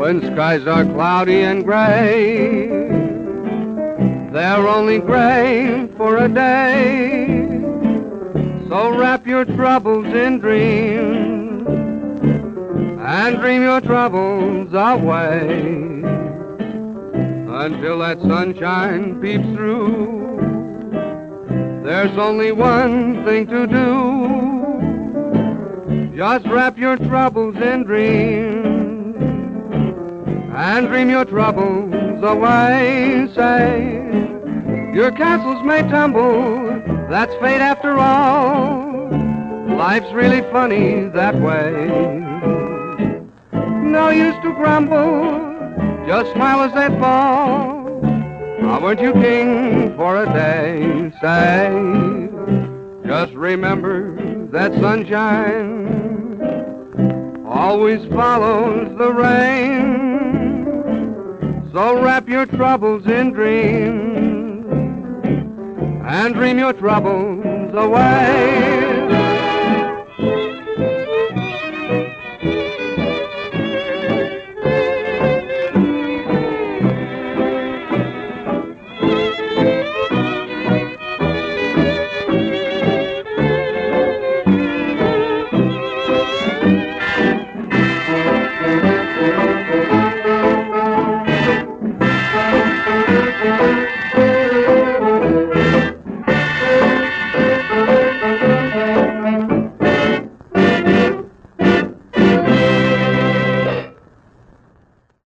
When skies are cloudy and gray, they're only gray for a day. So wrap your troubles in dreams and dream your troubles away until that sunshine peeps through. There's only one thing to do. Just wrap your troubles in dreams and dream your troubles away. Say, your castles may tumble, that's fate after all. Life's really funny that way. No use to grumble, just smile as they fall. How weren't you king for a day? Say, just remember that sunshine always follows the rain. So wrap your troubles in dreams and dream your troubles away.